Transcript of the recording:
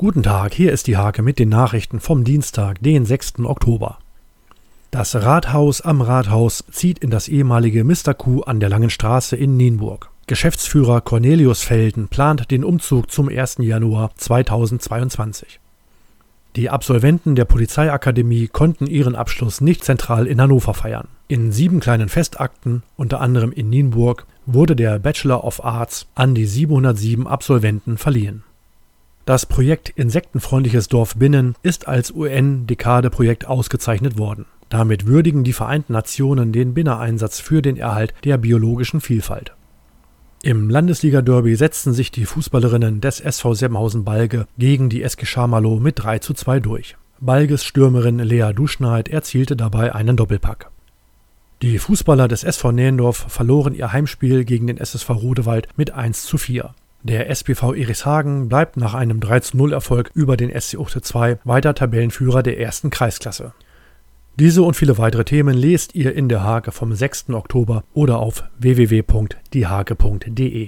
Guten Tag, hier ist die Hake mit den Nachrichten vom Dienstag, den 6. Oktober. Das Rathaus am Rathaus zieht in das ehemalige Mr. Q an der Langen Straße in Nienburg. Geschäftsführer Cornelius Felden plant den Umzug zum 1. Januar 2022. Die Absolventen der Polizeiakademie konnten ihren Abschluss nicht zentral in Hannover feiern. In sieben kleinen Festakten, unter anderem in Nienburg, wurde der Bachelor of Arts an die 707 Absolventen verliehen. Das Projekt Insektenfreundliches Dorf Binnen ist als UN-Dekade-Projekt ausgezeichnet worden. Damit würdigen die Vereinten Nationen den Binneneinsatz für den Erhalt der biologischen Vielfalt. Im Landesliga-Derby setzten sich die Fußballerinnen des SV Semhausen-Balge gegen die SG Scharmalow mit 3 zu 2 durch. Balges Stürmerin Lea Duschneid erzielte dabei einen Doppelpack. Die Fußballer des SV Nähendorf verloren ihr Heimspiel gegen den SSV Rodewald mit 1 zu 4. Der SPV Erichshagen bleibt nach einem 3-0-Erfolg über den SC Uchte 2 weiter Tabellenführer der ersten Kreisklasse. Diese und viele weitere Themen lest ihr in der Hake vom 6. Oktober oder auf www.diehake.de.